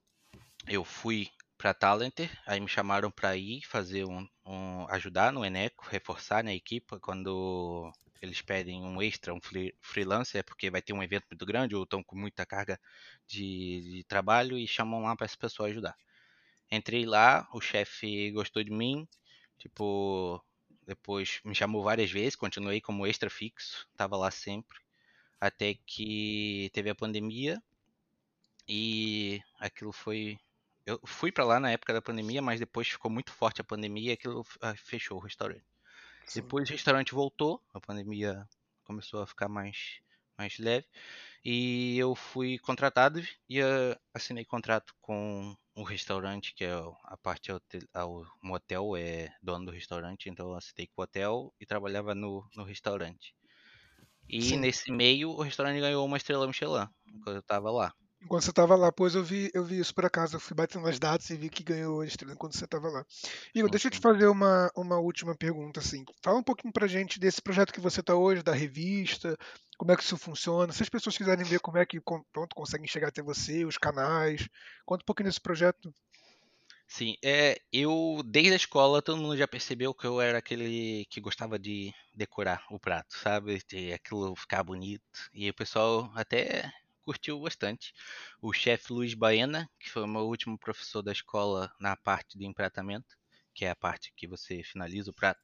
eu fui para Talenter, aí me chamaram para ir fazer um, um, ajudar no Eneco, reforçar na equipe quando eles pedem um extra, um free, freelancer, porque vai ter um evento muito grande ou estão com muita carga de, de trabalho e chamam lá para essa pessoa ajudar. Entrei lá, o chefe gostou de mim, tipo, depois me chamou várias vezes, continuei como extra fixo, estava lá sempre, até que teve a pandemia e aquilo foi eu fui para lá na época da pandemia, mas depois ficou muito forte a pandemia e aquilo ah, fechou o restaurante. Sim. Depois o restaurante voltou, a pandemia começou a ficar mais, mais leve. E eu fui contratado e uh, assinei contrato com o restaurante, que é a parte hotel, o motel é dono do restaurante, então eu assinei com o hotel e trabalhava no, no restaurante. E Sim. nesse meio o restaurante ganhou uma estrela Michelin, quando eu estava lá. Enquanto você estava lá, pois eu vi, eu vi isso por acaso. Eu fui batendo as datas e vi que ganhou a estrela enquanto você estava lá. Igor, deixa eu te fazer uma, uma última pergunta. Assim. Fala um pouquinho pra gente desse projeto que você está hoje, da revista, como é que isso funciona. Se as pessoas quiserem ver como é que pronto, conseguem chegar até você, os canais, conta um pouquinho desse projeto. Sim, é, eu desde a escola todo mundo já percebeu que eu era aquele que gostava de decorar o prato, sabe? De aquilo ficar bonito. E o pessoal até curtiu bastante. O chefe Luiz Baena, que foi o meu último professor da escola na parte de empratamento, que é a parte que você finaliza o prato,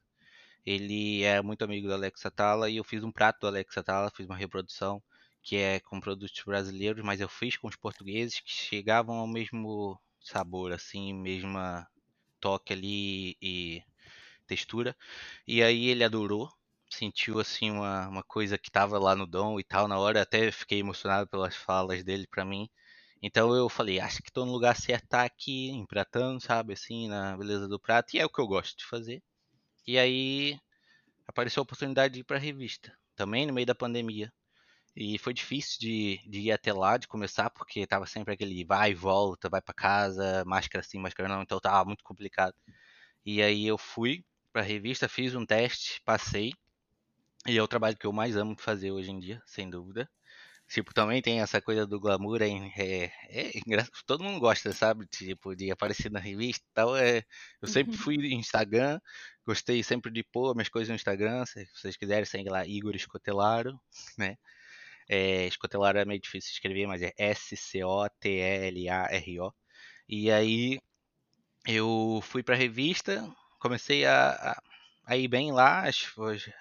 ele é muito amigo do Alex Atala e eu fiz um prato do Alex Atala, fiz uma reprodução que é com produtos brasileiros, mas eu fiz com os portugueses que chegavam ao mesmo sabor, assim, mesma toque ali e textura. E aí ele adorou sentiu assim uma, uma coisa que estava lá no dom e tal na hora, até fiquei emocionado pelas falas dele para mim. Então eu falei, acho que estou no lugar certo, tá aqui empratando, sabe, assim, na beleza do prato, e é o que eu gosto de fazer. E aí apareceu a oportunidade de ir para a revista, também no meio da pandemia. E foi difícil de, de ir até lá, de começar, porque tava sempre aquele vai e volta, vai para casa, máscara sim, máscara não, então tava muito complicado. E aí eu fui para a revista, fiz um teste, passei. E é o trabalho que eu mais amo fazer hoje em dia, sem dúvida. Tipo, também tem essa coisa do glamour, é, é, é engraçado, todo mundo gosta, sabe? Tipo, de aparecer na revista e tal. É, eu sempre uhum. fui no Instagram, gostei sempre de pôr minhas coisas no Instagram. Se vocês quiserem, segue lá, Igor Escotelaro, né? É, Escotelaro é meio difícil de escrever, mas é S-C-O-T-E-L-A-R-O. E aí eu fui pra revista, comecei a, a aí bem lá, as,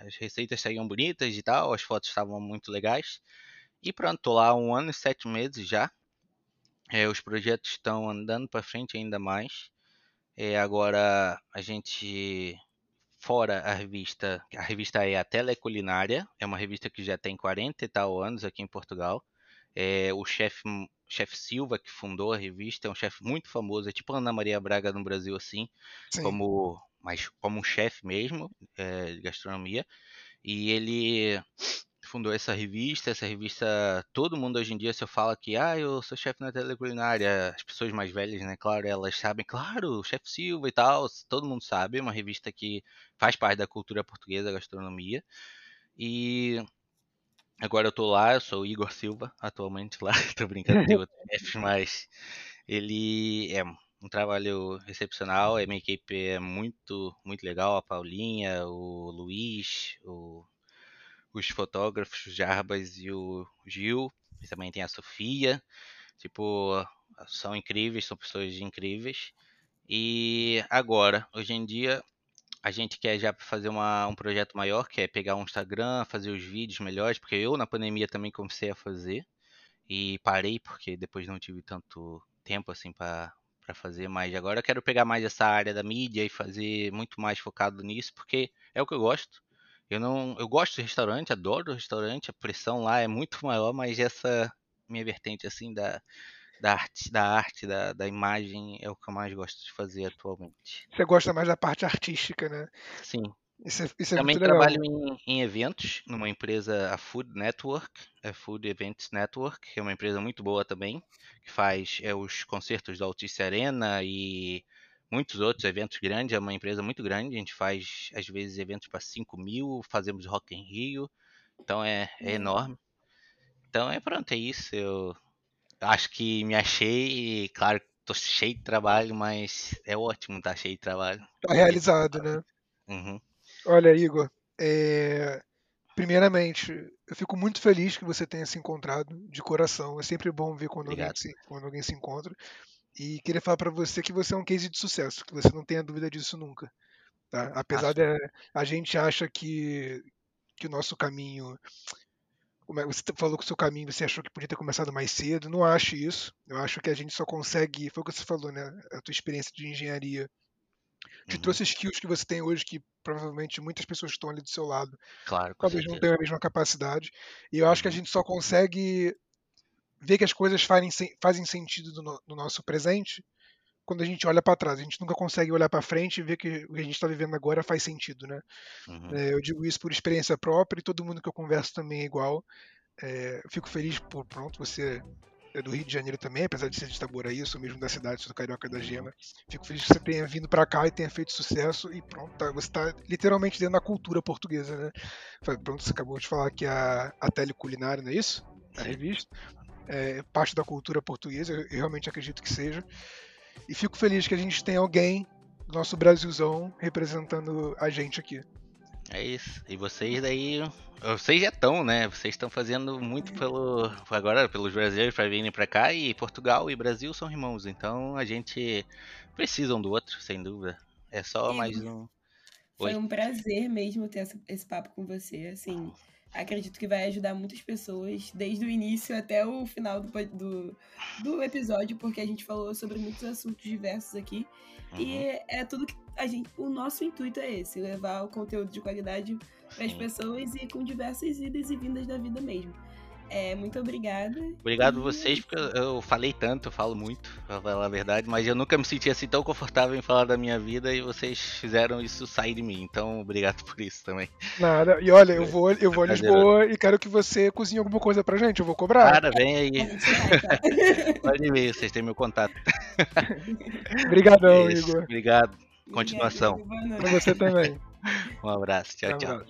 as receitas saíam bonitas e tal, as fotos estavam muito legais. E pronto, tô lá um ano e sete meses já. É, os projetos estão andando para frente ainda mais. É, agora a gente, fora a revista, a revista é a Teleculinária, é uma revista que já tem 40 e tal anos aqui em Portugal. É, o chefe chef Silva, que fundou a revista, é um chefe muito famoso, é tipo Ana Maria Braga no Brasil, assim, Sim. como mas como um chefe mesmo é, de gastronomia. E ele fundou essa revista. Essa revista, todo mundo hoje em dia, se eu falo que ah, eu sou chefe na teleculinária, as pessoas mais velhas, né, claro, elas sabem, claro, o chefe Silva e tal, todo mundo sabe. É uma revista que faz parte da cultura portuguesa, da gastronomia. E agora eu tô lá, eu sou o Igor Silva, atualmente lá, tô brincando, de outros chefes, mas ele é um trabalho excepcional. A minha equipe é muito, muito legal. A Paulinha, o Luiz, o, os fotógrafos, o Jarbas e o Gil. E também tem a Sofia. Tipo, são incríveis, são pessoas incríveis. E agora, hoje em dia, a gente quer já fazer uma, um projeto maior, que é pegar um Instagram, fazer os vídeos melhores, porque eu na pandemia também comecei a fazer e parei porque depois não tive tanto tempo assim para para fazer mais. Agora eu quero pegar mais essa área da mídia e fazer muito mais focado nisso, porque é o que eu gosto. Eu não, eu gosto de restaurante, adoro restaurante, a pressão lá é muito maior, mas essa minha vertente assim da da arte, da arte, da, da imagem é o que eu mais gosto de fazer atualmente. Você gosta mais da parte artística, né? Sim. Isso é, isso é Também trabalho em, em, eventos numa empresa, a Food Network, a Food Events Network, que é uma empresa muito boa também, que faz é, os concertos da Altice Arena e muitos outros eventos grandes, é uma empresa muito grande, a gente faz às vezes eventos para 5 mil, fazemos Rock em Rio, então é, é Uhum. enorme. Então é pronto, é isso. Eu acho que me achei, e, claro, tô cheio de trabalho, mas é ótimo estar cheio de trabalho. Tá realizado, né? Uhum, Olha, Igor, é, primeiramente, eu fico muito feliz que você tenha se encontrado de coração. É sempre bom ver quando, alguém se, quando alguém se encontra. E queria falar para você que você é um case de sucesso, que você não tenha dúvida disso nunca. Tá? Apesar Acho. de a gente acha que, que o nosso caminho. é- Você falou que o seu caminho você achou que podia ter começado mais cedo. Não acho isso. Eu acho que a gente só consegue. Foi o que você falou, né? A tua experiência de engenharia te uhum, trouxe skills que você tem hoje que provavelmente muitas pessoas que estão ali do seu lado claro, talvez não certeza. tenham a mesma capacidade. E eu acho que a Uhum, gente só consegue ver que as coisas fazem, fazem sentido no, no- no nosso presente quando a gente olha para trás. A gente nunca consegue olhar para frente e ver que o que a gente está vivendo agora faz sentido, né? uhum, É, eu digo isso por experiência própria e todo mundo que eu converso também é igual. É, fico feliz por, pronto, você é do Rio de Janeiro também, apesar de ser de Itaboraí, eu sou mesmo da cidade, sou do Carioca da uhum, Gema. Fico feliz que você tenha vindo para cá e tenha feito sucesso e pronto, tá- você está literalmente dentro da cultura portuguesa, né? Pronto, você acabou de falar que a, a Teleculinária, não é isso? A revista. É parte da cultura portuguesa, eu, eu realmente acredito que seja. E fico feliz que a gente tem alguém do nosso Brasilzão representando a gente aqui. É isso. E vocês daí, vocês já estão, né? Vocês estão fazendo muito pelo agora pelos brasileiros para virem para cá e Portugal e Brasil são irmãos, então a gente precisa um do outro, sem dúvida. É só mais um. Foi Oi. um prazer mesmo ter essa- esse papo com você. Assim, acredito que vai ajudar muitas pessoas, desde o início até o final do, do, do episódio, porque a gente falou sobre muitos assuntos diversos aqui. E Uhum, é tudo que a gente. O nosso intuito é esse: levar o conteúdo de qualidade para as pessoas e com diversas idas e vindas da vida mesmo. É, muito obrigada. Obrigado E vocês, porque eu- falei tanto, eu falo muito, pra falar a verdade, mas eu nunca me senti assim tão confortável em falar da minha vida e vocês fizeram isso sair de mim. Então, obrigado por isso também. Nada. E olha, eu vou, eu vou a. Lisboa e quero que você cozinhe alguma coisa pra gente. Eu vou cobrar. Cara, vem aí, tá? pode vir, vocês têm meu contato. Obrigadão, É Igor. Obrigado. Continuação. Pra você também. Um abraço. Tchau, Um tchau.